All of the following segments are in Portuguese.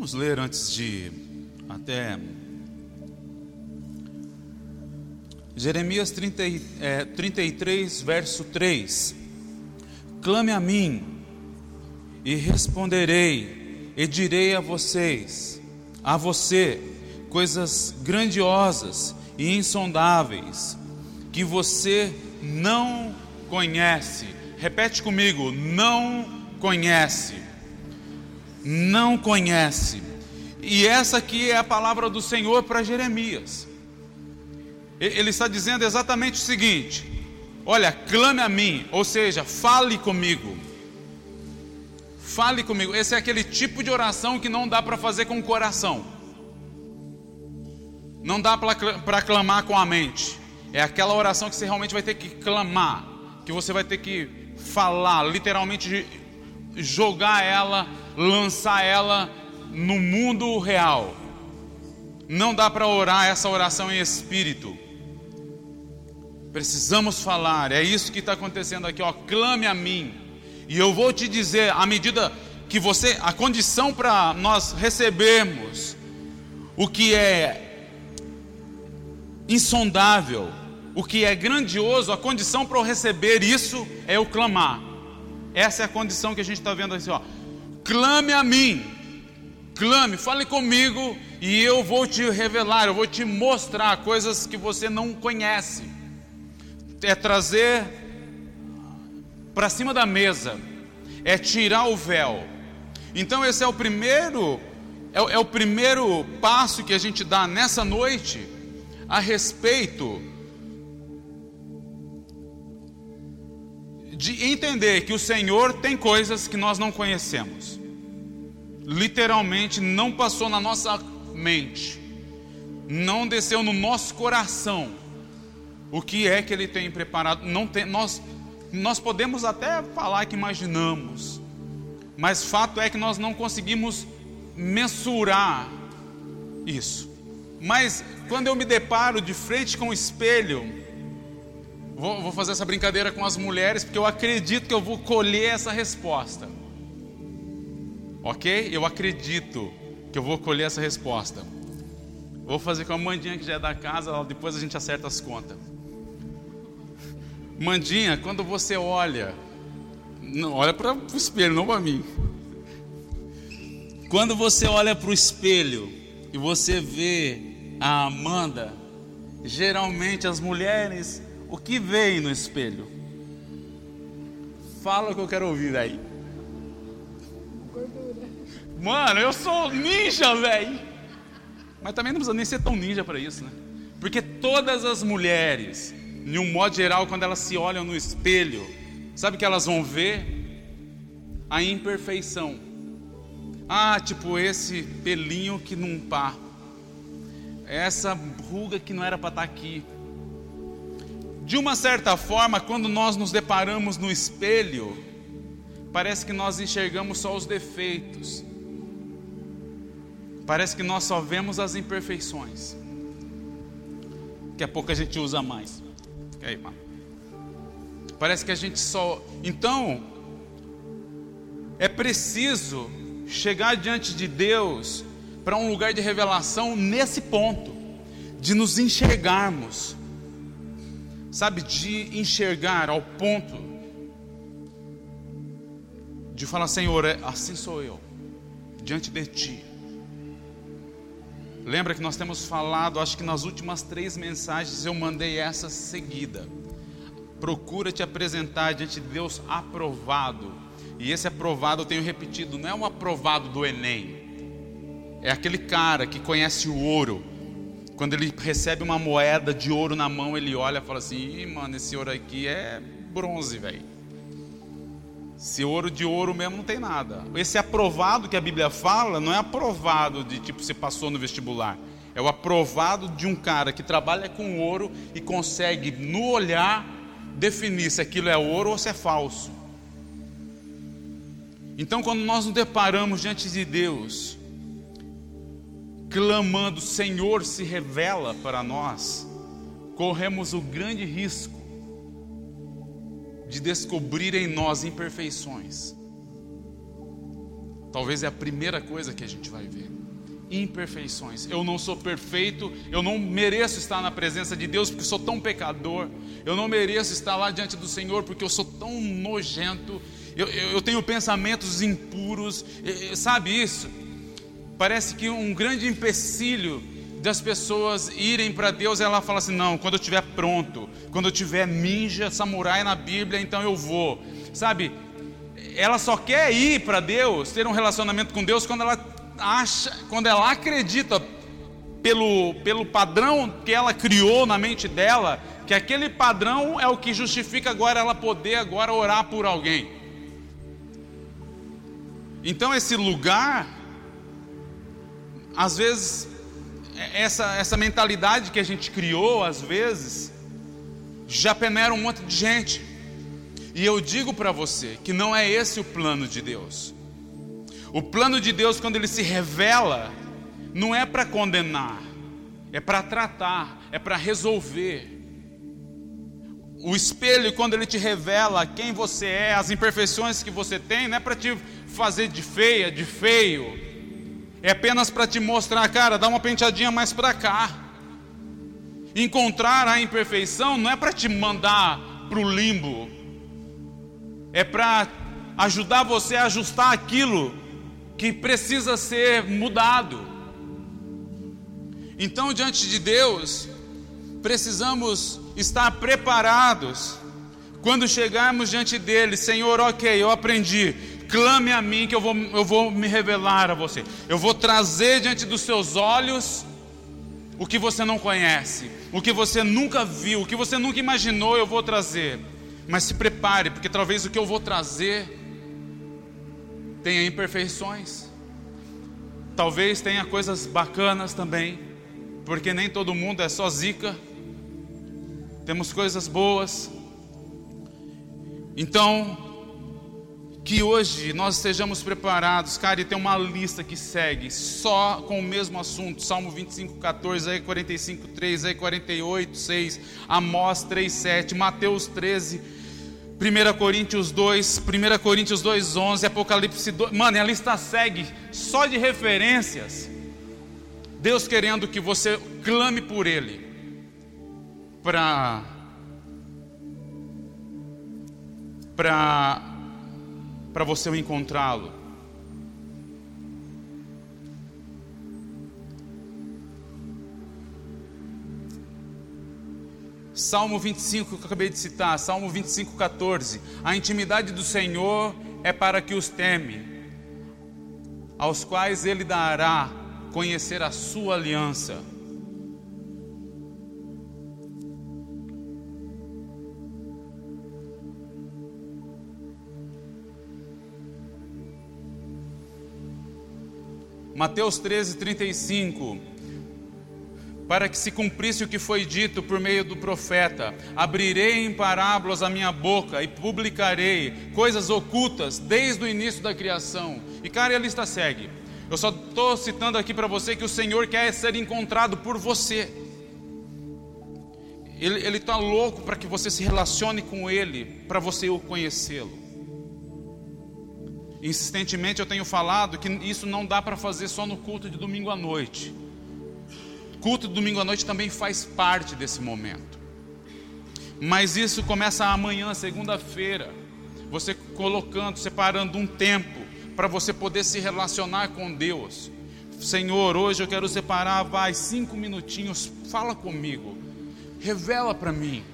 Vamos ler antes de até Jeremias 30, é, 33, verso 3: Clame a mim, e responderei, e direi a vocês, a você, coisas grandiosas e insondáveis, que você não conhece. Repete comigo: não conhece. Não conhece. E essa aqui é a palavra do Senhor para Jeremias. Ele está dizendo exatamente o seguinte: olha, clame a mim, ou seja, fale comigo. Fale comigo. Esse é aquele tipo de oração que não dá para fazer com o coração. Não dá para clamar com a mente. É aquela oração que você realmente vai ter que clamar, que você vai ter que falar, literalmente jogar ela, lançar ela no mundo real. Não dá para orar essa oração em espírito. Precisamos falar, é isso que está acontecendo aqui, ó. Clame a mim, e eu vou te dizer, à medida que você, a condição para nós recebermos o que é insondável, o que é grandioso, a condição para eu receber isso é eu clamar. Essa é a condição que a gente está vendo assim, ó. Clame a mim, clame, fale comigo e eu vou te revelar, eu vou te mostrar coisas que você não conhece é trazer para cima da mesa, é tirar o véu. Então esse é o primeiro é, é, o primeiro passo que a gente dá nessa noite a respeito de entender que o Senhor tem coisas que nós não conhecemos. Literalmente não passou na nossa mente, não desceu no nosso coração o que é que ele tem preparado. Não tem, nós, nós podemos até falar que imaginamos, mas fato é que nós não conseguimos mensurar isso. Mas quando eu me deparo de frente com o espelho, vou, vou fazer essa brincadeira com as mulheres, porque eu acredito que eu vou colher essa resposta. Ok? Eu acredito que eu vou colher essa resposta. Vou fazer com a Mandinha que já é da casa, depois a gente acerta as contas. Mandinha, quando você olha, não olha para o espelho, não para mim. Quando você olha para o espelho e você vê a Amanda, geralmente as mulheres, o que veem no espelho? Fala o que eu quero ouvir aí. Mano, eu sou ninja, velho. Mas também não precisa nem ser tão ninja para isso, né? Porque todas as mulheres de um modo geral, quando elas se olham no espelho, sabe o que elas vão ver? A imperfeição. Ah, tipo esse pelinho que não pá. Essa ruga que não era para estar tá aqui. De uma certa forma, quando nós nos deparamos no espelho, parece que nós enxergamos só os defeitos. Parece que nós só vemos as imperfeições. Daqui a pouco a gente usa mais. Aí. Parece que a gente só. Então, é preciso chegar diante de Deus para um lugar de revelação nesse ponto, de nos enxergarmos, sabe, de enxergar ao ponto de falar: Senhor, é, assim sou eu, diante de Ti. Lembra que nós temos falado, acho que nas últimas três mensagens eu mandei essa seguida. Procura te apresentar diante de Deus aprovado. E esse aprovado eu tenho repetido, não é um aprovado do Enem. É aquele cara que conhece o ouro. Quando ele recebe uma moeda de ouro na mão, ele olha e fala assim: Ih, mano, esse ouro aqui é bronze, velho. Se ouro de ouro mesmo não tem nada. Esse aprovado que a Bíblia fala não é aprovado de tipo você passou no vestibular. É o aprovado de um cara que trabalha com ouro e consegue no olhar definir se aquilo é ouro ou se é falso. Então, quando nós nos deparamos diante de Deus, clamando, Senhor, se revela para nós, corremos o grande risco de descobrir em nós imperfeições. Talvez é a primeira coisa que a gente vai ver. Imperfeições. Eu não sou perfeito, eu não mereço estar na presença de Deus porque sou tão pecador. Eu não mereço estar lá diante do Senhor porque eu sou tão nojento. Eu, eu, eu tenho pensamentos impuros. Sabe isso? Parece que um grande empecilho das pessoas irem para Deus, ela fala assim: não, quando eu estiver pronto, quando eu tiver ninja, samurai na Bíblia, então eu vou. Sabe? ela só quer ir para Deus, ter um relacionamento com Deus quando ela acha, quando ela acredita pelo, pelo padrão que ela criou na mente dela, que aquele padrão é o que justifica agora ela poder agora orar por alguém. Então esse lugar, às vezes, é, essa, essa mentalidade que a gente criou, às vezes, já peneira um monte de gente. E eu digo para você que não é esse o plano de Deus. O plano de Deus, quando ele se revela, não é para condenar, é para tratar, é para resolver. O espelho, quando ele te revela quem você é, as imperfeições que você tem, não é para te fazer de feia, de feio, é apenas para te mostrar, cara, dá uma penteadinha mais para cá. Encontrar a imperfeição não é para te mandar para o limbo, é para ajudar você a ajustar aquilo que precisa ser mudado. Então, diante de Deus, precisamos estar preparados quando chegarmos diante dele, Senhor, ok, eu aprendi, clame a mim que eu vou, eu vou me revelar a você, eu vou trazer diante dos seus olhos o que você não conhece, o que você nunca viu, o que você nunca imaginou, eu vou trazer. Mas se prepare, porque talvez o que eu vou trazer tenha imperfeições. Talvez tenha coisas bacanas também, porque nem todo mundo é só zica. Temos coisas boas. Então, que hoje nós estejamos preparados, cara, e tem uma lista que segue só com o mesmo assunto, Salmo 25, 14, aí 45, 3, aí 48, 6, Amós 3, 7, Mateus 13, 1 Coríntios 2, 1 Coríntios 2, 11, Apocalipse 2. Mano, a lista segue só de referências. Deus querendo que você clame por Ele, para para para você encontrá-lo. Salmo 25 que eu acabei de citar, Salmo 25, 14. A intimidade do Senhor é para que os teme, aos quais Ele dará conhecer a sua aliança. Mateus 13, 35 para que se cumprisse o que foi dito por meio do profeta: Abrirei em parábolas a minha boca e publicarei coisas ocultas desde o início da criação. E cara, a lista segue. Eu só estou citando aqui para você que o Senhor quer ser encontrado por você. Ele está louco para que você se relacione com Ele, para você o conhecê-lo. Insistentemente eu tenho falado que isso não dá para fazer só no culto de domingo à noite. Culto de domingo à noite também faz parte desse momento. Mas isso começa amanhã, segunda-feira. Você colocando, separando um tempo para você poder se relacionar com Deus. Senhor, hoje eu quero separar, vai, cinco minutinhos, fala comigo, revela para mim,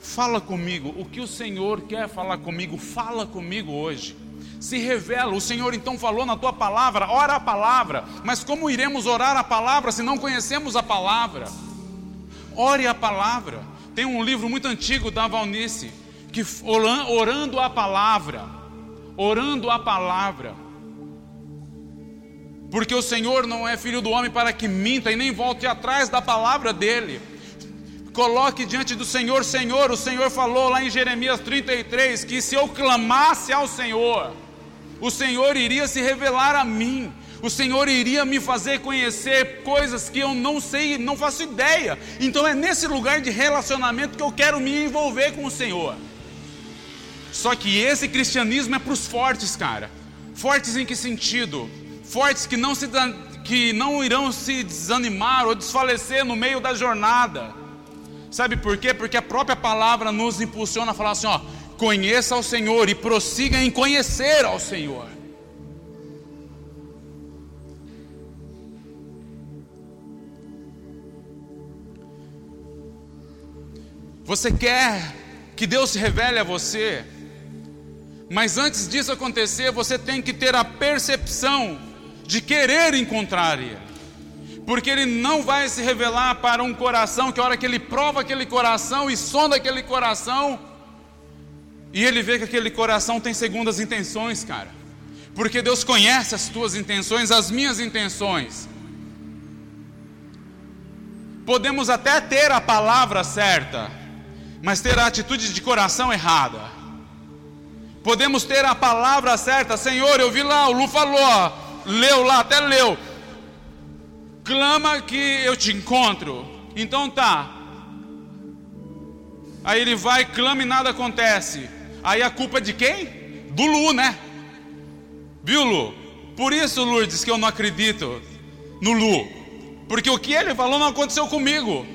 fala comigo, o que o Senhor quer falar comigo, fala comigo hoje se revela. O Senhor então falou na tua palavra, ora a palavra. Mas como iremos orar a palavra se não conhecemos a palavra? Ore a palavra. Tem um livro muito antigo da Valnice, que orando a palavra, orando a palavra. Porque o Senhor não é filho do homem para que minta e nem volte atrás da palavra dele. Coloque diante do Senhor, Senhor, o Senhor falou lá em Jeremias 33 que se eu clamasse ao Senhor, o Senhor iria se revelar a mim, o Senhor iria me fazer conhecer coisas que eu não sei, não faço ideia. Então é nesse lugar de relacionamento que eu quero me envolver com o Senhor. Só que esse cristianismo é para os fortes, cara. Fortes em que sentido? Fortes que não, se, que não irão se desanimar ou desfalecer no meio da jornada. Sabe por quê? Porque a própria palavra nos impulsiona a falar assim: ó, conheça ao Senhor e prossiga em conhecer ao Senhor. Você quer que Deus se revele a você? Mas antes disso acontecer, você tem que ter a percepção de querer encontrar Ele. Porque Ele não vai se revelar para um coração que, a hora que Ele prova aquele coração e sonda aquele coração, e Ele vê que aquele coração tem segundas intenções, cara. Porque Deus conhece as tuas intenções, as minhas intenções. Podemos até ter a palavra certa, mas ter a atitude de coração errada. Podemos ter a palavra certa, Senhor, eu vi lá, o Lu falou, leu lá, até leu. Clama que eu te encontro. Então tá. Aí ele vai, clama e nada acontece. Aí a culpa é de quem? Do Lu, né? Viu, Lu? Por isso, Lourdes, que eu não acredito no Lu. Porque o que ele falou não aconteceu comigo.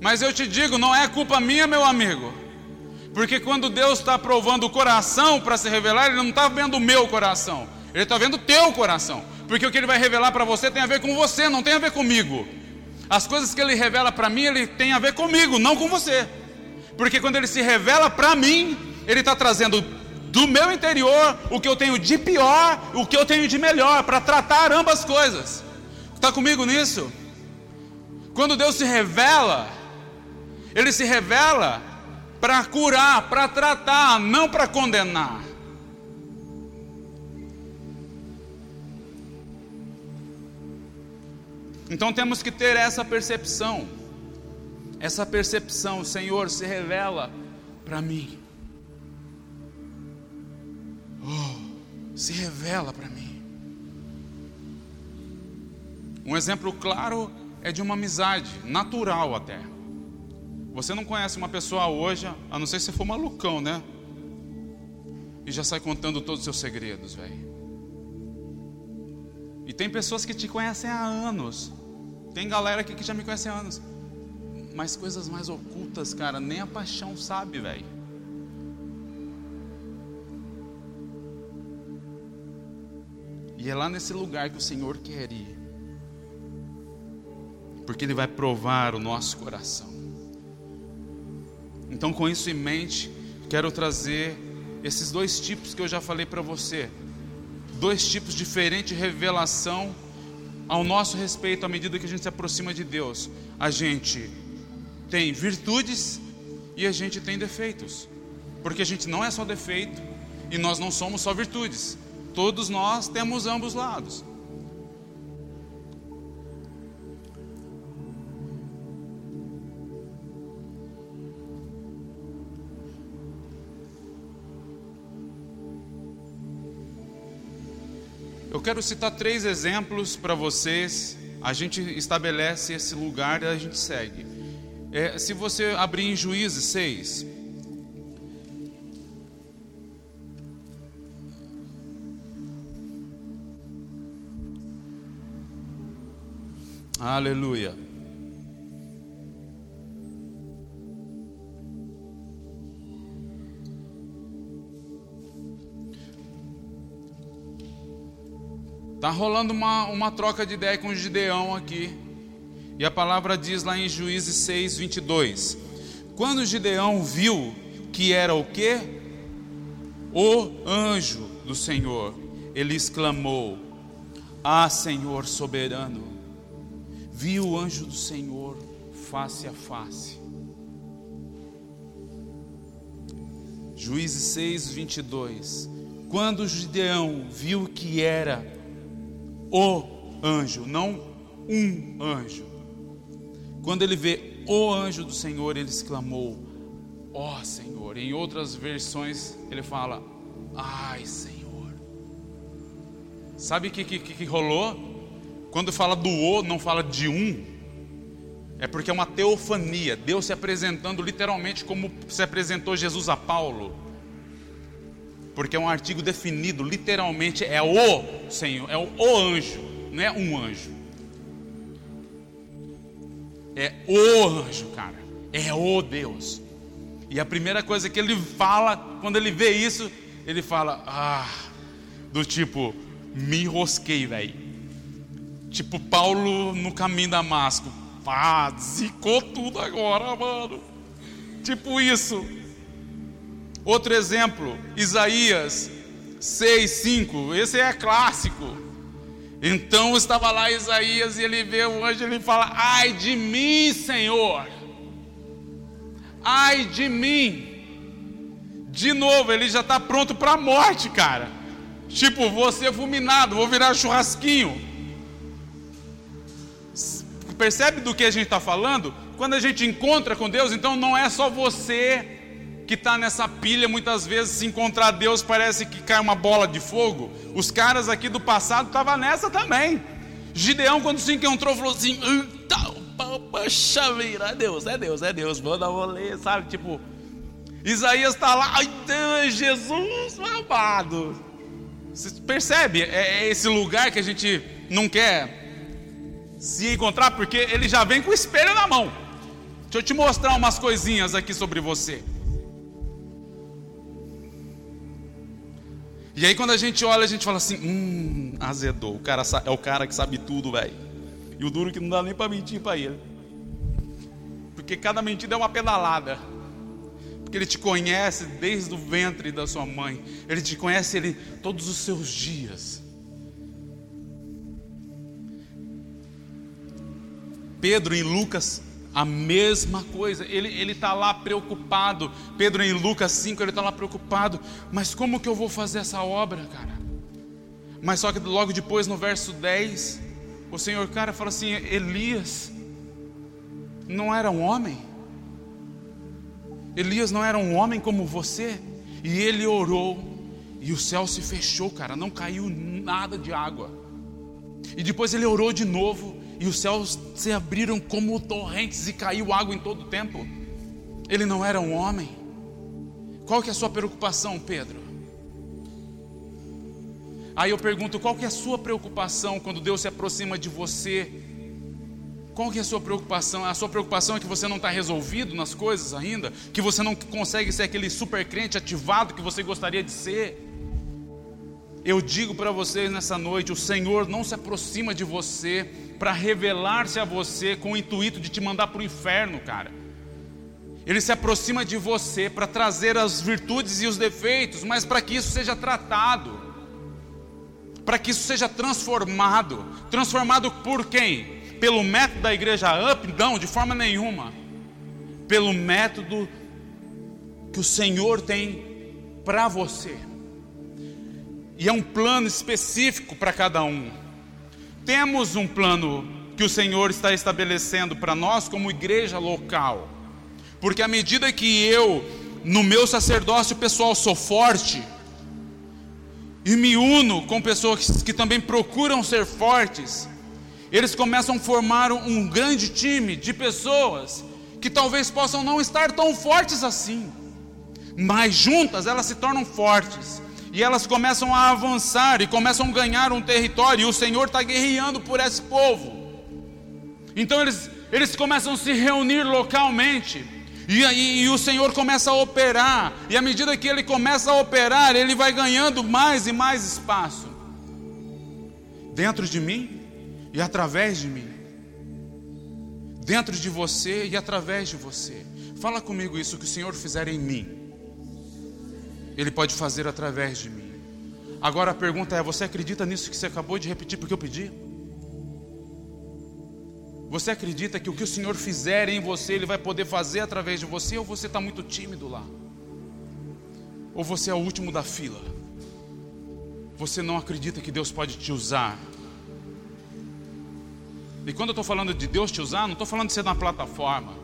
Mas eu te digo, não é culpa minha, meu amigo. Porque quando Deus está provando o coração para se revelar, Ele não está vendo o meu coração, Ele está vendo o teu coração. Porque o que Ele vai revelar para você tem a ver com você, não tem a ver comigo. As coisas que Ele revela para mim, Ele tem a ver comigo, não com você. Porque quando Ele se revela para mim, Ele está trazendo do meu interior o que eu tenho de pior, o que eu tenho de melhor, para tratar ambas coisas. Está comigo nisso? Quando Deus se revela, ele se revela para curar, para tratar, não para condenar. Então temos que ter essa percepção. Essa percepção, Senhor, se revela para mim. Oh, se revela para mim. Um exemplo claro é de uma amizade, natural até. Você não conhece uma pessoa hoje, a não ser se for malucão, né? E já sai contando todos os seus segredos, velho. E tem pessoas que te conhecem há anos. Tem galera aqui que já me conhece há anos. Mas coisas mais ocultas, cara, nem a paixão sabe, velho. E é lá nesse lugar que o Senhor quer ir. Porque Ele vai provar o nosso coração. Então, com isso em mente, quero trazer esses dois tipos que eu já falei para você. Dois tipos diferentes de revelação ao nosso respeito à medida que a gente se aproxima de Deus. A gente tem virtudes e a gente tem defeitos. Porque a gente não é só defeito e nós não somos só virtudes. Todos nós temos ambos lados. Eu quero citar três exemplos para vocês. A gente estabelece esse lugar e a gente segue. É, se você abrir em Juízes 6. Aleluia. Está rolando uma, uma troca de ideia com o Gideão aqui. E a palavra diz lá em Juízes 6, 22. Quando Gideão viu que era o que? O anjo do Senhor, ele exclamou: Ah, Senhor soberano, vi o anjo do Senhor face a face. Juízes 6, 22. Quando Gideão viu que era o anjo, não um anjo. Quando ele vê o anjo do Senhor, ele exclamou: Ó oh, Senhor. Em outras versões, ele fala: Ai, Senhor. Sabe o que, que, que rolou? Quando fala do o, não fala de um. É porque é uma teofania, Deus se apresentando literalmente como se apresentou Jesus a Paulo. porque é um artigo definido, literalmente é o Senhor, é o, o anjo, não é um anjo. É o anjo, cara. É o Deus. E a primeira coisa que ele fala, quando ele vê isso, ele fala: Ah, do tipo, me enrosquei, velho. Tipo Paulo no caminho da Damasco. Ah, zicou tudo agora, mano. Tipo isso. Outro exemplo, Isaías 6, 5. Esse é clássico. Então estava lá Isaías e ele vê o anjo e ele fala: Ai de mim, Senhor. Ai de mim. De novo, ele já está pronto para a morte, cara. Tipo, vou ser fulminado, vou virar churrasquinho. Percebe do que a gente está falando? Quando a gente encontra com Deus, então não é só você que está nessa pilha, muitas vezes, se encontrar Deus, parece que cai uma bola de fogo. Os caras aqui do passado estavam nessa também. Gideão, quando se encontrou, falou assim: Poxa vida, é Deus, é Deus, é Deus, vou dar rolê, sabe? Tipo, Isaías está lá, ai Jesus amado. Você percebe? É, é esse lugar que a gente não quer se encontrar, porque ele já vem com o espelho na mão. Deixa eu te mostrar umas coisinhas aqui sobre você. E aí quando a gente olha, a gente fala assim, hum, azedou. O cara é o cara que sabe tudo, velho. E o duro que não dá nem para mentir para ele. Porque cada mentira é uma pedalada. Porque ele te conhece desde o ventre da sua mãe. Ele te conhece ele todos os seus dias. Pedro em Lucas a mesma coisa, ele está lá preocupado. Pedro em Lucas 5, ele está lá preocupado. Mas como que eu vou fazer essa obra, cara? Mas só que logo depois, no verso 10, o Senhor, cara, fala assim: Elias não era um homem? Elias não era um homem como você? E ele orou, e o céu se fechou, cara, não caiu nada de água. E depois ele orou de novo, e os céus se abriram como torrentes e caiu água em todo o tempo. Ele não era um homem. Qual que é a sua preocupação, Pedro? Aí eu pergunto, qual que é a sua preocupação quando Deus se aproxima de você? Qual que é a sua preocupação? A sua preocupação é que você não está resolvido nas coisas ainda? Que você não consegue ser aquele super crente ativado que você gostaria de ser? Eu digo para vocês nessa noite: o Senhor não se aproxima de você para revelar-se a você com o intuito de te mandar para o inferno, cara. Ele se aproxima de você para trazer as virtudes e os defeitos, mas para que isso seja tratado, para que isso seja transformado. Transformado por quem? Pelo método da igreja up? Não, de forma nenhuma. Pelo método que o Senhor tem para você. E é um plano específico para cada um. Temos um plano que o Senhor está estabelecendo para nós como igreja local. Porque à medida que eu, no meu sacerdócio pessoal, sou forte, e me uno com pessoas que também procuram ser fortes, eles começam a formar um grande time de pessoas que talvez possam não estar tão fortes assim, mas juntas elas se tornam fortes e elas começam a avançar e começam a ganhar um território, e o Senhor está guerreando por esse povo. Então eles, eles começam a se reunir localmente, e, e, e o Senhor começa a operar, e à medida que ele começa a operar, ele vai ganhando mais e mais espaço dentro de mim e através de mim, dentro de você e através de você. Fala comigo isso que o Senhor fizer em mim ele pode fazer através de mim. Agora a pergunta é: você acredita nisso que você acabou de repetir porque eu pedi? Você acredita que o que o Senhor fizer em você, Ele vai poder fazer através de você, ou você está muito tímido lá? Ou você é o último da fila? Você não acredita que Deus pode te usar? E quando eu estou falando de Deus te usar, não estou falando de ser na plataforma,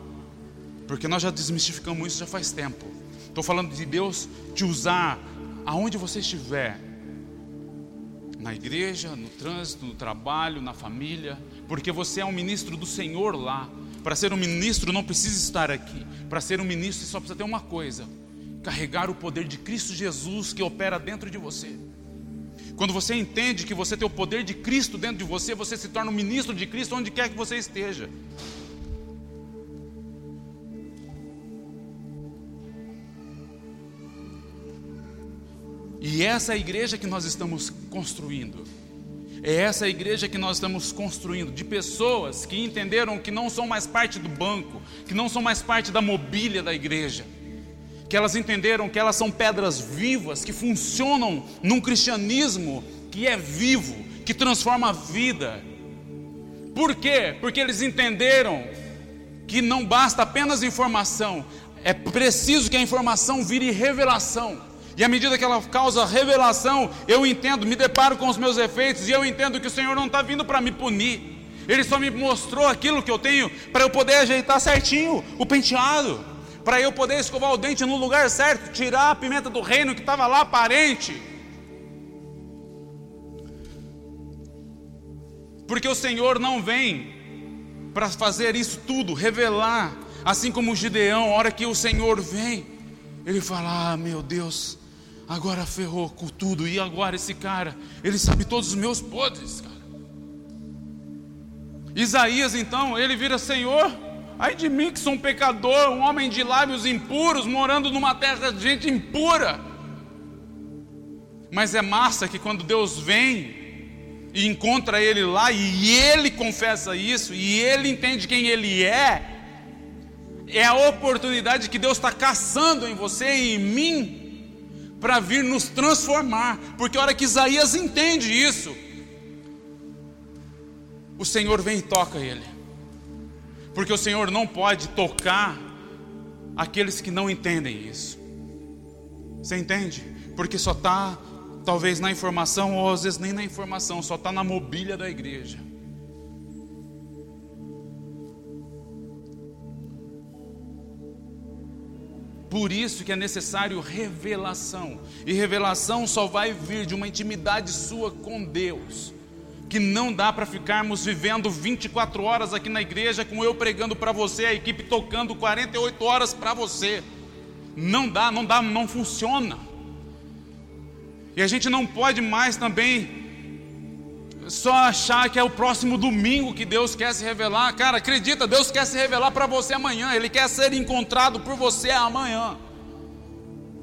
porque nós já desmistificamos isso já faz tempo. Estou falando de Deus te usar aonde você estiver. Na igreja, no trânsito, no trabalho, na família, porque você é um ministro do Senhor lá. Para ser um ministro não precisa estar aqui. Para ser um ministro só precisa ter uma coisa: carregar o poder de Cristo Jesus que opera dentro de você. Quando você entende que você tem o poder de Cristo dentro de você, você se torna um ministro de Cristo onde quer que você esteja. E essa é a igreja que nós estamos construindo. É essa igreja que nós estamos construindo, de pessoas que entenderam que não são mais parte do banco, que não são mais parte da mobília da igreja, que elas entenderam que elas são pedras vivas que funcionam num cristianismo que é vivo, que transforma a vida. Por quê? Porque eles entenderam que não basta apenas informação, é preciso que a informação vire revelação. E à medida que ela causa revelação, eu entendo, me deparo com os meus efeitos e eu entendo que o Senhor não está vindo para me punir. Ele só me mostrou aquilo que eu tenho para eu poder ajeitar certinho o penteado para eu poder escovar o dente no lugar certo, tirar a pimenta do reino que estava lá aparente. Porque o Senhor não vem para fazer isso tudo, revelar, assim como o Gideão, a hora que o Senhor vem, ele fala: Ah, meu Deus, agora ferrou com tudo, e agora esse cara, ele sabe todos os meus podres, cara. Isaías então, ele vira Senhor, Ai de mim que sou um pecador, um homem de lábios impuros, morando numa terra de gente impura. Mas é massa que quando Deus vem e encontra ele lá, e ele confessa isso, e ele entende quem ele é, é a oportunidade que Deus está caçando em você e em mim, para vir nos transformar, porque a hora que Isaías entende isso, o Senhor vem e toca ele porque o Senhor não pode tocar aqueles que não entendem isso. Você entende? Porque só está, talvez na informação, ou às vezes nem na informação, só está na mobília da igreja. Por isso que é necessário revelação. E revelação só vai vir de uma intimidade sua com Deus que não dá para ficarmos vivendo 24 horas aqui na igreja com eu pregando para você, a equipe tocando 48 horas para você. Não dá, não dá, não funciona. E a gente não pode mais também só achar que é o próximo domingo que Deus quer se revelar. Cara, acredita, Deus quer se revelar para você amanhã, Ele quer ser encontrado por você amanhã.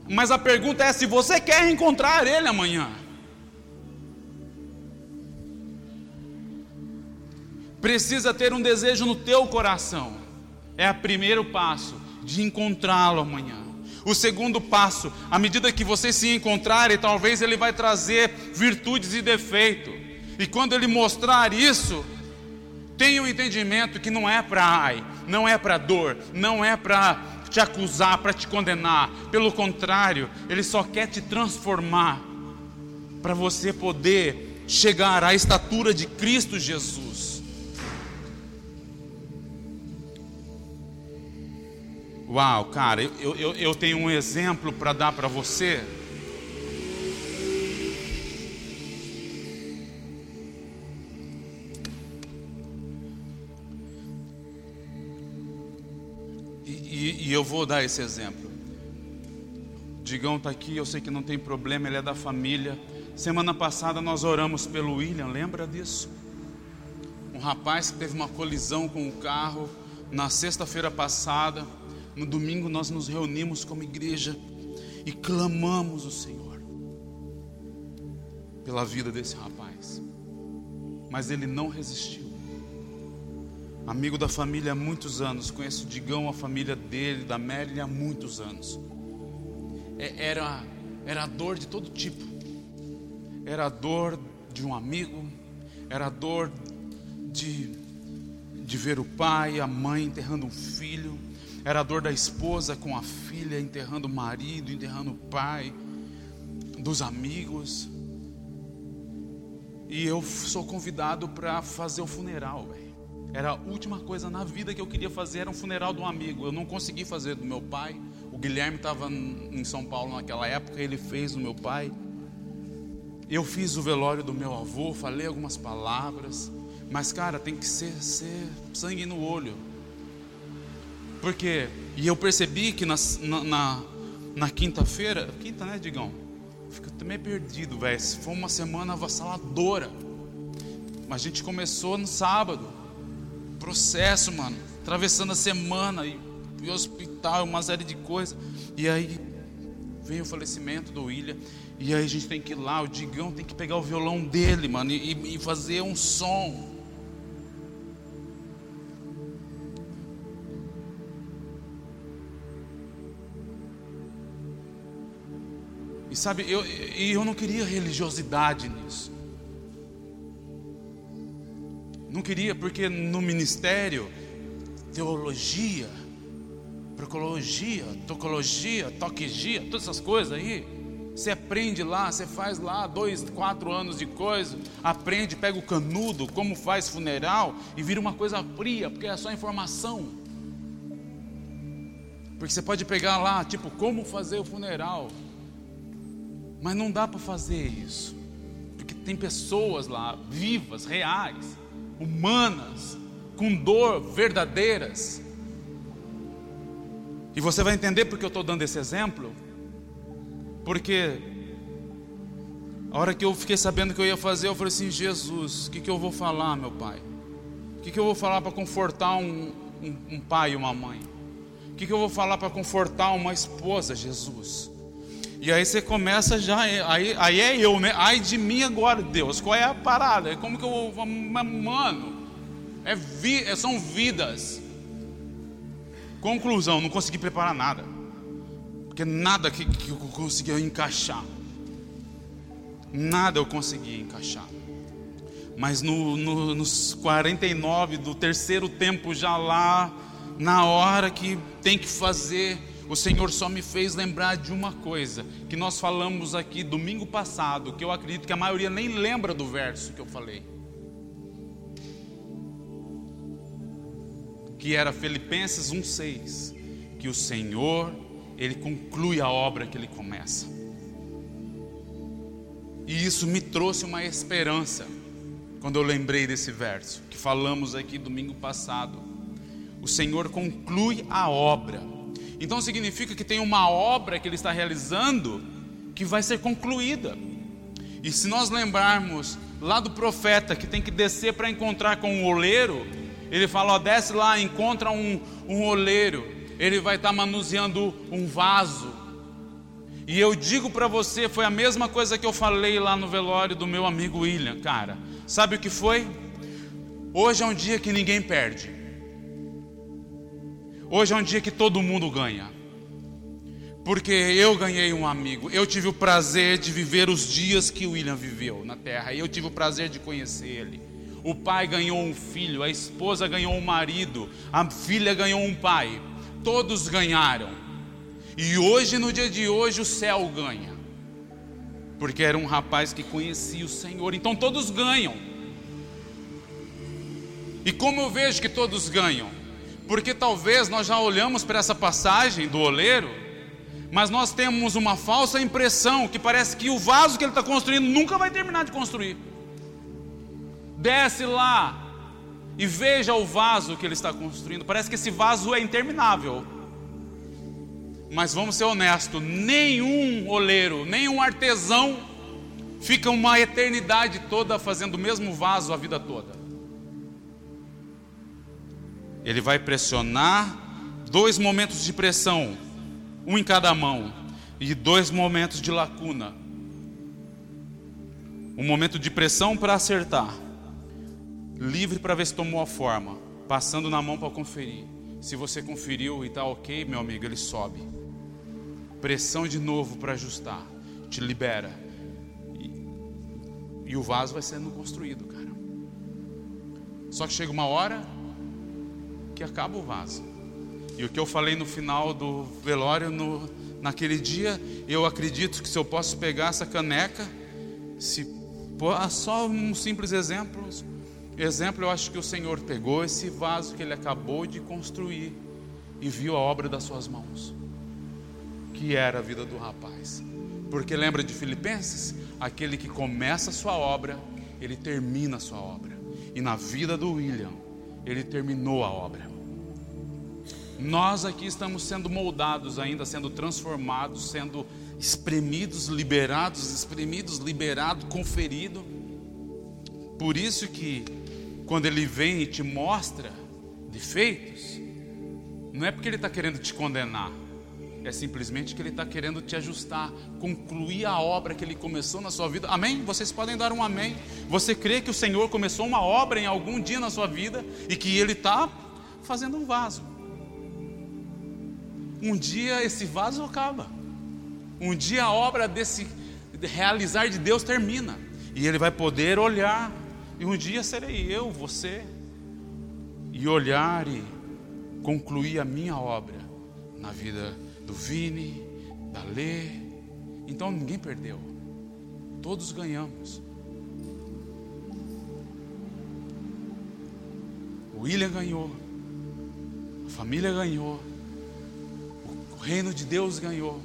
Mas a pergunta é se você quer encontrar Ele amanhã. precisa ter um desejo no teu coração. É o primeiro passo de encontrá-lo amanhã. O segundo passo, à medida que vocês se encontrarem, talvez ele vai trazer virtudes e defeitos. E quando ele mostrar isso, tenha o um entendimento que não é para ai, não é para dor, não é para te acusar, para te condenar. Pelo contrário, ele só quer te transformar para você poder chegar à estatura de Cristo Jesus. Uau, cara, eu, eu, eu tenho um exemplo para dar para você. Vou dar esse exemplo. Digão está aqui, eu sei que não tem problema, ele é da família. Semana passada nós oramos pelo William, lembra disso? Um rapaz que teve uma colisão com o carro na sexta-feira passada. No domingo nós nos reunimos como igreja e clamamos o Senhor pela vida desse rapaz. Mas ele não resistiu. Amigo da família há muitos anos, conheço o Digão, a família dele, da Mary há muitos anos. É, era, era dor de todo tipo. Era a dor de um amigo, era a dor de, de ver o pai, a mãe enterrando um filho, era a dor da esposa com a filha, enterrando o marido, enterrando o pai, dos amigos. E eu sou convidado para fazer o funeral. Era a última coisa na vida que eu queria fazer, era um funeral de um amigo. Eu não consegui fazer do meu pai. O Guilherme estava em São Paulo naquela época, ele fez do meu pai. Eu fiz o velório do meu avô, falei algumas palavras. Mas, cara, tem que ser, ser sangue no olho. Porque, e eu percebi que na, na, na quinta-feira, quinta, né, Digão? Fico também perdido, velho. Foi uma semana avassaladora. Mas a gente começou no sábado. Processo, mano. Atravessando a semana e, e hospital, uma série de coisas. E aí veio o falecimento do William. E aí a gente tem que ir lá, o Digão tem que pegar o violão dele, mano, e, e fazer um som. E sabe, eu, eu não queria religiosidade nisso. Queria, porque no ministério, teologia, procologia, tocologia, toquegia, todas essas coisas aí. Você aprende lá, você faz lá dois, quatro anos de coisa, aprende, pega o canudo, como faz funeral e vira uma coisa fria, porque é só informação. Porque você pode pegar lá, tipo, como fazer o funeral. Mas não dá para fazer isso. Porque tem pessoas lá, vivas, reais, humanas, com dor verdadeiras. E você vai entender porque eu estou dando esse exemplo. Porque a hora que eu fiquei sabendo que eu ia fazer, eu falei assim: Jesus, o que, que eu vou falar, meu pai? O que, que eu vou falar para confortar um, um, um pai e uma mãe? O que, que eu vou falar para confortar uma esposa, Jesus? E aí você começa já, aí, aí é eu, né? Ai de mim agora, Deus, qual é a parada? É como que eu vou. Mano, é vi, é, são vidas. Conclusão, não consegui preparar nada. Porque nada que, que eu conseguia encaixar. Nada eu conseguia encaixar. Mas no, no, nos 49 do terceiro tempo, já lá, na hora que tem que fazer o Senhor só me fez lembrar de uma coisa que nós falamos aqui domingo passado, que eu acredito que a maioria nem lembra do verso que eu falei. Que era Filipenses 1:6, que o Senhor, ele conclui a obra que ele começa. E isso me trouxe uma esperança quando eu lembrei desse verso que falamos aqui domingo passado. O Senhor conclui a obra então significa que tem uma obra que ele está realizando que vai ser concluída. E se nós lembrarmos lá do profeta que tem que descer para encontrar com o oleiro, ele fala: ó, desce lá, encontra um, um oleiro, ele vai estar tá manuseando um vaso. E eu digo para você, foi a mesma coisa que eu falei lá no velório do meu amigo William, cara. Sabe o que foi? Hoje é um dia que ninguém perde. Hoje é um dia que todo mundo ganha. Porque eu ganhei um amigo. Eu tive o prazer de viver os dias que William viveu na terra. Eu tive o prazer de conhecer ele. O pai ganhou um filho, a esposa ganhou um marido, a filha ganhou um pai. Todos ganharam. E hoje, no dia de hoje, o céu ganha. Porque era um rapaz que conhecia o Senhor. Então todos ganham. E como eu vejo que todos ganham? Porque talvez nós já olhamos para essa passagem do oleiro, mas nós temos uma falsa impressão que parece que o vaso que ele está construindo nunca vai terminar de construir. Desce lá e veja o vaso que ele está construindo. Parece que esse vaso é interminável. Mas vamos ser honestos: nenhum oleiro, nenhum artesão fica uma eternidade toda fazendo o mesmo vaso a vida toda. Ele vai pressionar dois momentos de pressão, um em cada mão, e dois momentos de lacuna. Um momento de pressão para acertar, livre para ver se tomou a forma, passando na mão para conferir. Se você conferiu e está ok, meu amigo, ele sobe. Pressão de novo para ajustar, te libera. E, e o vaso vai sendo construído, cara. Só que chega uma hora que acaba o vaso. E o que eu falei no final do velório, no, naquele dia, eu acredito que se eu posso pegar essa caneca, se ah, só um simples exemplo, exemplo, eu acho que o Senhor pegou esse vaso que ele acabou de construir e viu a obra das suas mãos, que era a vida do rapaz. Porque lembra de Filipenses? Aquele que começa a sua obra, ele termina a sua obra. E na vida do William, ele terminou a obra. Nós aqui estamos sendo moldados ainda, sendo transformados, sendo espremidos, liberados, espremidos, liberado, conferido. Por isso que quando ele vem e te mostra defeitos, não é porque ele está querendo te condenar, é simplesmente que ele está querendo te ajustar, concluir a obra que ele começou na sua vida. Amém? Vocês podem dar um amém. Você crê que o Senhor começou uma obra em algum dia na sua vida e que ele está fazendo um vaso. Um dia esse vaso acaba. Um dia a obra desse realizar de Deus termina. E ele vai poder olhar. E um dia serei eu, você. E olhar e concluir a minha obra na vida do Vini, da Lê. Então ninguém perdeu. Todos ganhamos. O William ganhou. A família ganhou. O reino de Deus ganhou.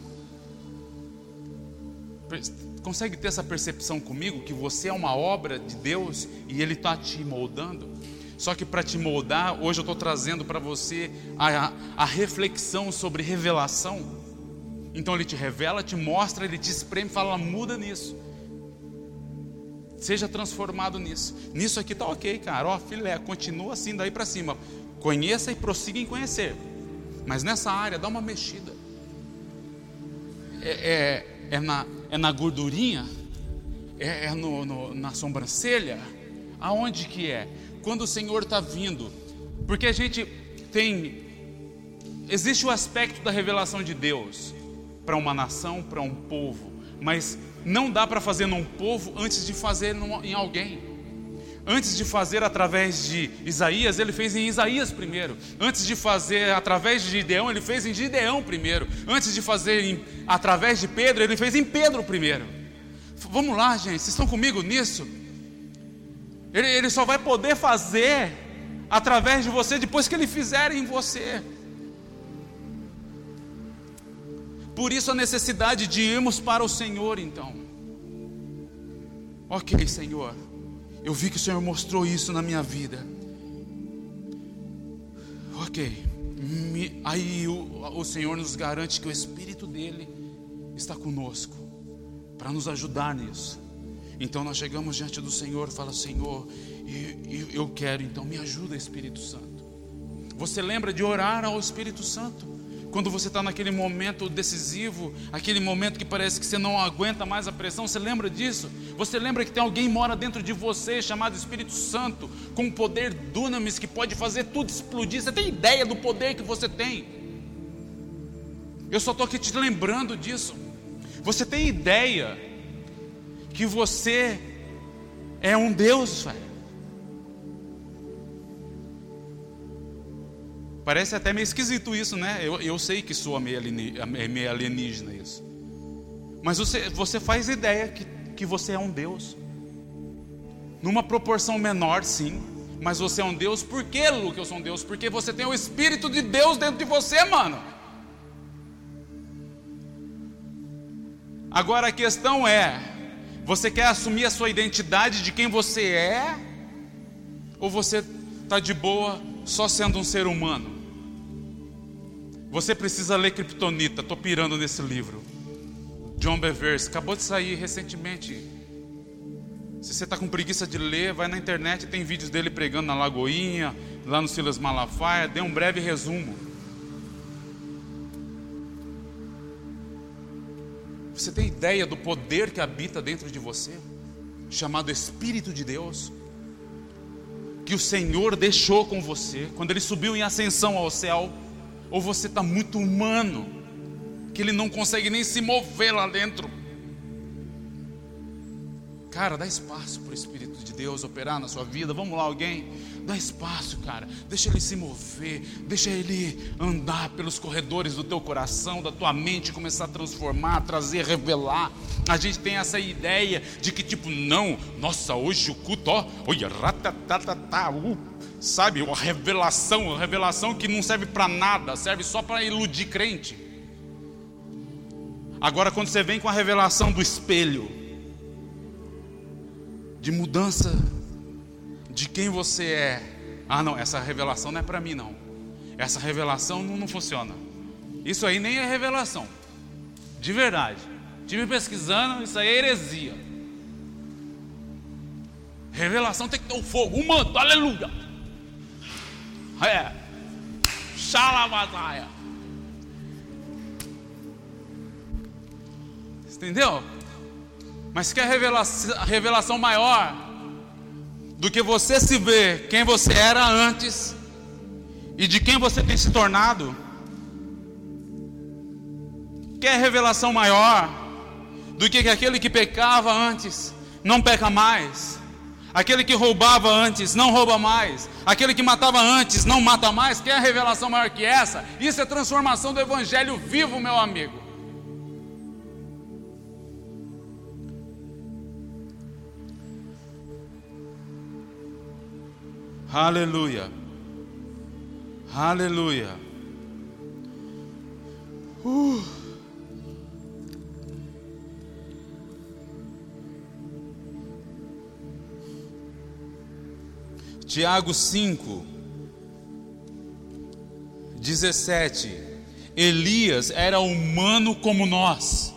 Consegue ter essa percepção comigo que você é uma obra de Deus e Ele está te moldando? Só que para te moldar, hoje eu estou trazendo para você a, a reflexão sobre revelação. Então ele te revela, te mostra, ele te espreme, fala, muda nisso. Seja transformado nisso. Nisso aqui tá ok, cara. Ó, filé, continua assim daí para cima. Conheça e prossiga em conhecer. Mas nessa área, dá uma mexida. É, é, é na, é na gordurinha? É, é no, no, na sobrancelha? Aonde que é? Quando o Senhor está vindo, porque a gente tem, existe o aspecto da revelação de Deus para uma nação, para um povo, mas não dá para fazer num povo antes de fazer em alguém. Antes de fazer através de Isaías, ele fez em Isaías primeiro. Antes de fazer através de Gideão, ele fez em Gideão primeiro. Antes de fazer em, através de Pedro, ele fez em Pedro primeiro. Vamos lá, gente, vocês estão comigo nisso? Ele, ele só vai poder fazer através de você depois que ele fizer em você. Por isso a necessidade de irmos para o Senhor, então. Ok, Senhor, eu vi que o Senhor mostrou isso na minha vida. Ok, aí o, o Senhor nos garante que o Espírito dele está conosco para nos ajudar nisso. Então nós chegamos diante do Senhor fala: Senhor, eu quero, então me ajuda, Espírito Santo. Você lembra de orar ao Espírito Santo? Quando você está naquele momento decisivo, aquele momento que parece que você não aguenta mais a pressão, você lembra disso? Você lembra que tem alguém mora dentro de você, chamado Espírito Santo, com o poder dunamis que pode fazer tudo explodir. Você tem ideia do poder que você tem? Eu só estou aqui te lembrando disso. Você tem ideia que você é um Deus, velho. Parece até meio esquisito isso, né? Eu, eu sei que meio, meio alienígena isso. Mas você, você faz ideia que, que você é um Deus. Numa proporção menor, sim. Mas você é um Deus. Por que, Lu, que eu sou um Deus? Porque você tem o Espírito de Deus dentro de você, mano. Agora a questão é: você quer assumir a sua identidade de quem você é? Ou você está de boa só sendo um ser humano? Você precisa ler Kryptonita, estou pirando nesse livro. John Bevers, acabou de sair recentemente. Se você está com preguiça de ler, vai na internet, tem vídeos dele pregando na Lagoinha, lá no Silas Malafaia, dê um breve resumo. Você tem ideia do poder que habita dentro de você? Chamado Espírito de Deus? Que o Senhor deixou com você quando Ele subiu em ascensão ao céu? Ou você está muito humano, que Ele não consegue nem se mover lá dentro? Cara, dá espaço para o Espírito de Deus operar na sua vida. Vamos lá, alguém? Dá espaço, cara. Deixa ele se mover. Deixa ele andar pelos corredores do teu coração, da tua mente, começar a transformar, trazer, revelar. A gente tem essa ideia de que, tipo, não, nossa, hoje o culto, ó, olha, ratatatata, uh, sabe, uma revelação, uma revelação que não serve para nada, serve só para iludir crente. Agora, quando você vem com a revelação do espelho, de mudança de quem você é. Ah, não, essa revelação não é para mim, não. essa revelação não, não funciona. Isso aí nem é revelação. De verdade. Estive pesquisando, isso aí é heresia. Revelação tem que ter o fogo, o manto, aleluia. É. Xalabataia. Entendeu? Mas quer revelação, revelação maior do que você se ver quem você era antes e de quem você tem se tornado? Quer revelação maior do que aquele que pecava antes não peca mais? Aquele que roubava antes não rouba mais. Aquele que matava antes não mata mais. Quer revelação maior que essa? Isso é transformação do evangelho vivo, meu amigo. Aleluia. Aleluia. Uh. Tiago 5, 17. Elias era humano como nós.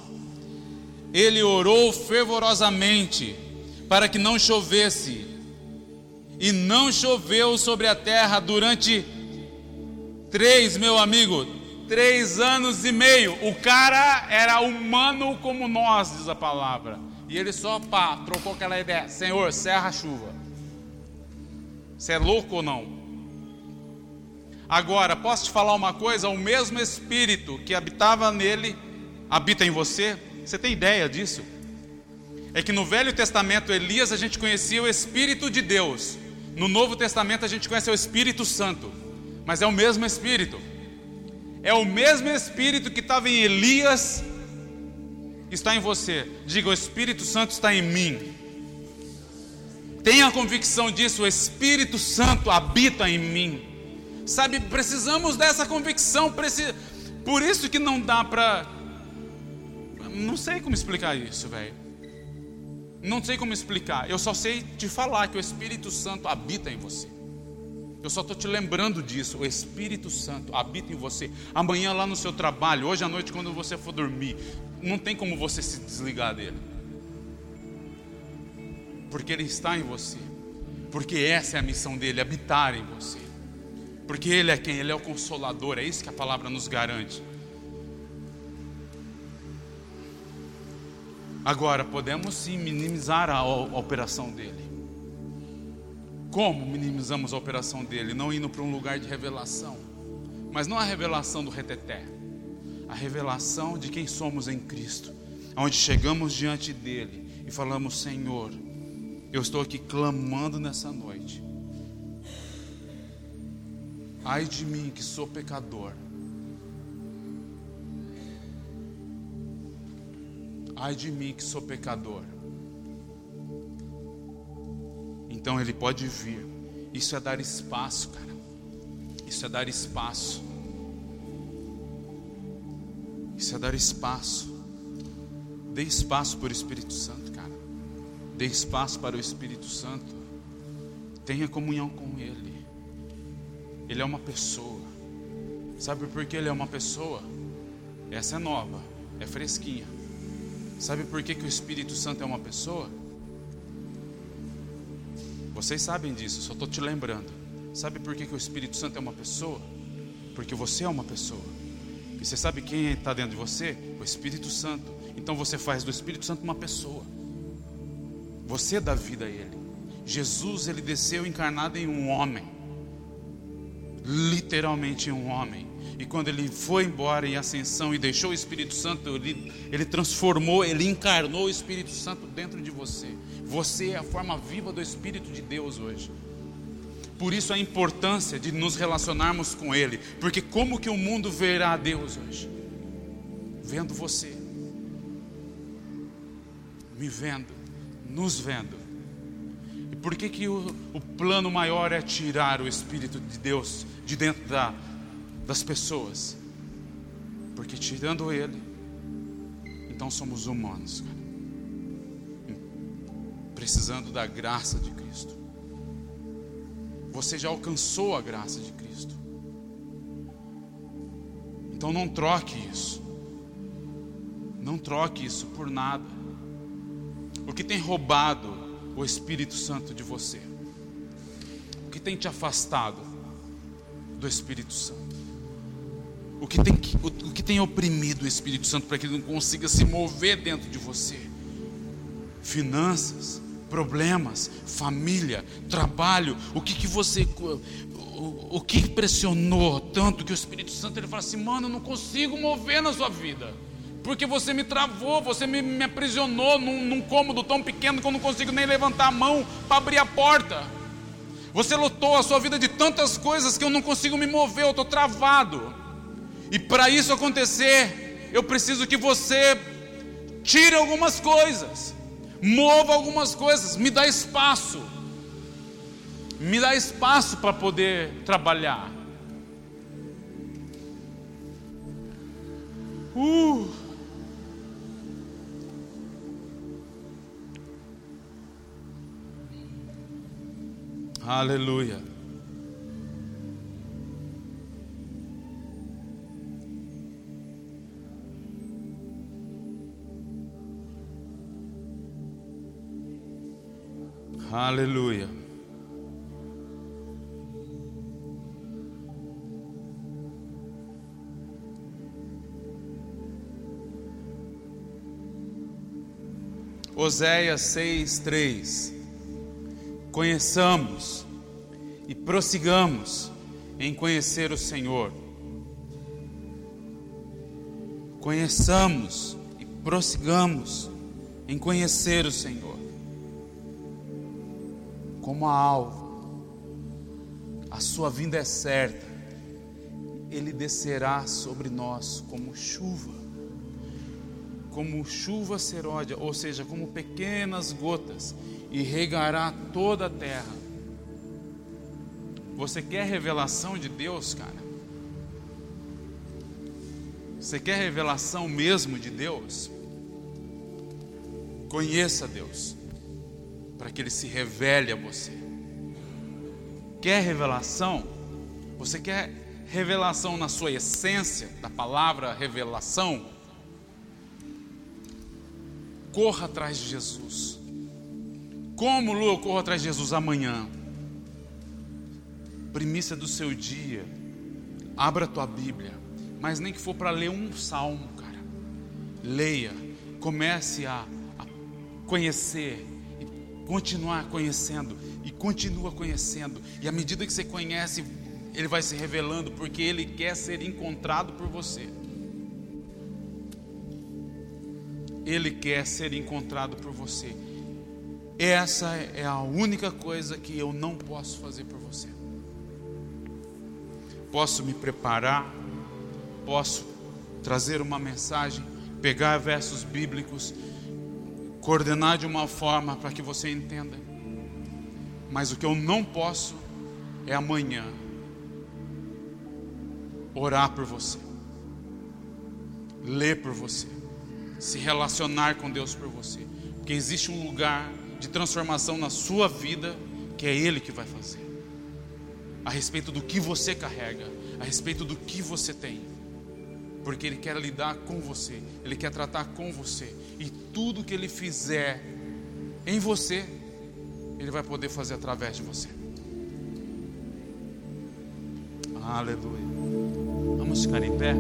Ele orou fervorosamente para que não chovesse e não choveu sobre a terra durante três, meu amigo, três anos e meio. O cara era humano como nós, diz a palavra. E ele só pá, trocou aquela ideia: Senhor, serra a chuva. Você é louco ou não? Agora, posso te falar uma coisa? O mesmo Espírito que habitava nele habita em você. Você tem ideia disso? É que no Velho Testamento, Elias, a gente conhecia o Espírito de Deus. No Novo Testamento a gente conhece o Espírito Santo, mas é o mesmo Espírito. É o mesmo Espírito que estava em Elias, está em você. Diga: o Espírito Santo está em mim. Tenha convicção disso, o Espírito Santo habita em mim. Sabe, precisamos dessa convicção. Por isso que não dá para. Não sei como explicar isso, velho. Não sei como explicar. Eu só sei te falar que o Espírito Santo habita em você. Eu só estou te lembrando disso. O Espírito Santo habita em você. Amanhã lá no seu trabalho, hoje à noite, quando você for dormir, não tem como você se desligar dele. Porque ele está em você. Porque essa é a missão dele, habitar em você. Porque ele é quem? Ele é o consolador. É isso que a palavra nos garante. Agora, podemos sim minimizar a, a, operação dele. Como minimizamos a operação dele? Não indo para um lugar de revelação, mas não a revelação do reteté, a revelação de quem somos em Cristo, onde chegamos diante dele e falamos: Senhor, eu estou aqui clamando nessa noite. Ai de mim que sou pecador. Ai de mim que sou pecador. Então ele pode vir. Isso é dar espaço, cara. Isso é dar espaço. Isso é dar espaço. Dê espaço para o Espírito Santo, cara. Dê espaço para o Espírito Santo. Tenha comunhão com Ele. Ele é uma pessoa. Sabe por que Ele é uma pessoa? Essa é nova, é fresquinha. Sabe por que, que o Espírito Santo é uma pessoa? Vocês sabem disso, só estou te lembrando. Sabe por que, que o Espírito Santo é uma pessoa? Porque você é uma pessoa. E você sabe quem está dentro de você? O Espírito Santo. Então você faz do Espírito Santo uma pessoa. Você dá vida a Ele. Jesus, ele desceu encarnado em um homem. Literalmente em um homem. E quando ele foi embora em ascensão e deixou o Espírito Santo, ele, ele transformou, ele encarnou o Espírito Santo dentro de você. Você é a forma viva do Espírito de Deus hoje. Por isso a importância de nos relacionarmos com Ele. Porque como que o mundo verá a Deus hoje? Vendo você. Me vendo. Nos vendo. E por que, que o, o plano maior é tirar o Espírito de Deus de dentro da, das pessoas. Porque tirando Ele, então somos humanos, cara. precisando da graça de Cristo. Você já alcançou a graça de Cristo. Então não troque isso. Não troque isso por nada. O que tem roubado o Espírito Santo de você? O que tem te afastado do Espírito Santo? O que tem, o, o que tem oprimido o Espírito Santo para que ele não consiga se mover dentro de você? Finanças, problemas, família, trabalho, o que que você o, o que pressionou tanto que o Espírito Santo ele fala assim, mano, eu não consigo mover na sua vida. Porque você me travou, você me, me aprisionou num, num cômodo tão pequeno que eu não consigo nem levantar a mão para abrir a porta. Você lotou a sua vida de tantas coisas que eu não consigo me mover, eu estou travado. E para isso acontecer, eu preciso que você tire algumas coisas, mova algumas coisas, me dá espaço, me dá espaço para poder trabalhar. Uh. Aleluia. Aleluia. Oséias 6, 3 conheçamos e prossigamos em conhecer o Senhor. Conheçamos e prossigamos em conhecer o Senhor. A alva, a sua vinda é certa, Ele descerá sobre nós como chuva como chuva seródia, ou seja, como pequenas gotas, e regará toda a terra. Você quer revelação de Deus, cara? Você quer revelação mesmo de Deus? Conheça Deus, para que Ele se revele a você. Quer revelação? Você quer revelação na sua essência, da palavra revelação? Corra atrás de Jesus. Como, Lu, eu corro atrás de Jesus amanhã? Primícia do seu dia. Abra a tua Bíblia. Mas nem que for para ler um salmo, cara. Leia. Comece a, a conhecer. Continuar conhecendo. E continua conhecendo. E à medida que você conhece, ele vai se revelando. Porque ele quer ser encontrado por você. Ele quer ser encontrado por você. Essa é a única coisa que eu não posso fazer por você. Posso me preparar, posso trazer uma mensagem, pegar versos bíblicos, coordenar de uma forma para que você entenda. Mas o que eu não posso é amanhã orar por você, ler por você se relacionar com Deus por você. Porque existe um lugar de transformação na sua vida que é Ele que vai fazer. A respeito do que você carrega, a respeito do que você tem. Porque Ele quer lidar com você, Ele quer tratar com você. E tudo que Ele fizer em você, Ele vai poder fazer através de você. Aleluia. Vamos ficar em pé.